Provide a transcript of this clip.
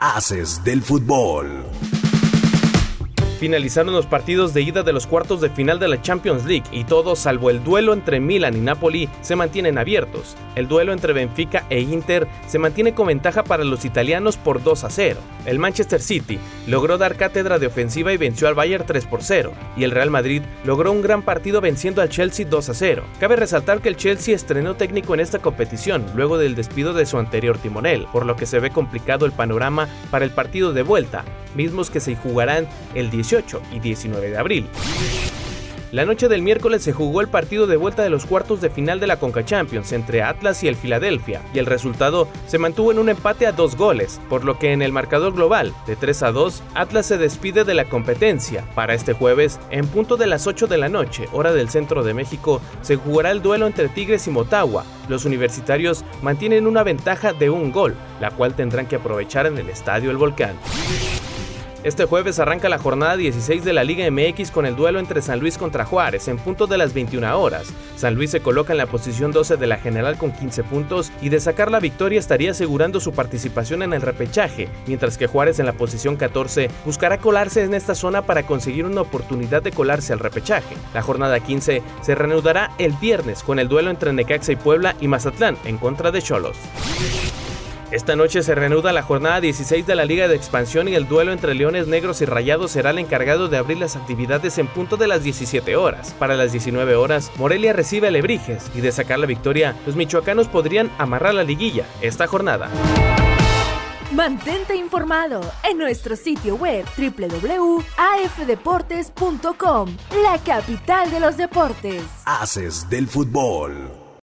Haces del fútbol. Finalizaron los partidos de ida de los cuartos de final de la Champions League y todos, salvo el duelo entre Milan y Napoli, se mantienen abiertos. El duelo entre Benfica e Inter se mantiene con ventaja para los italianos por 2 a 0. El Manchester City logró dar cátedra de ofensiva y venció al Bayern 3 por 0. Y el Real Madrid logró un gran partido venciendo al Chelsea 2 a 0. Cabe resaltar que el Chelsea estrenó técnico en esta competición luego del despido de su anterior timonel, por lo que se ve complicado el panorama para el partido de vuelta, mismos que se jugarán el 18 y 19 de abril. La noche del miércoles se jugó el partido de vuelta de los cuartos de final de la Conca Champions entre Atlas y el Filadelfia, y el resultado se mantuvo en un empate a dos goles, por lo que en el marcador global de 3 a 2, Atlas se despide de la competencia. Para este jueves, en punto de las 8 de la noche, hora del centro de México, se jugará el duelo entre Tigres y Motagua. Los universitarios mantienen una ventaja de un gol, la cual tendrán que aprovechar en el Estadio El Volcán. Este jueves arranca la jornada 16 de la Liga MX con el duelo entre San Luis contra Juárez en punto de las 21 horas. San Luis se coloca en la posición 12 de la general con 15 puntos y de sacar la victoria estaría asegurando su participación en el repechaje, mientras que Juárez en la posición 14 buscará colarse en esta zona para conseguir una oportunidad de colarse al repechaje. La jornada 15 se reanudará el viernes con el duelo entre Necaxa y Puebla y Mazatlán en contra de Cholos. Esta noche se reanuda la jornada 16 de la Liga de Expansión y el duelo entre Leones Negros y Rayados será el encargado de abrir las actividades en punto de las 17 horas. Para las 19 horas, Morelia recibe a Lebrijes y de sacar la victoria, los michoacanos podrían amarrar la liguilla esta jornada. Mantente informado en nuestro sitio web www.afdeportes.com, la capital de los deportes. Haces del fútbol.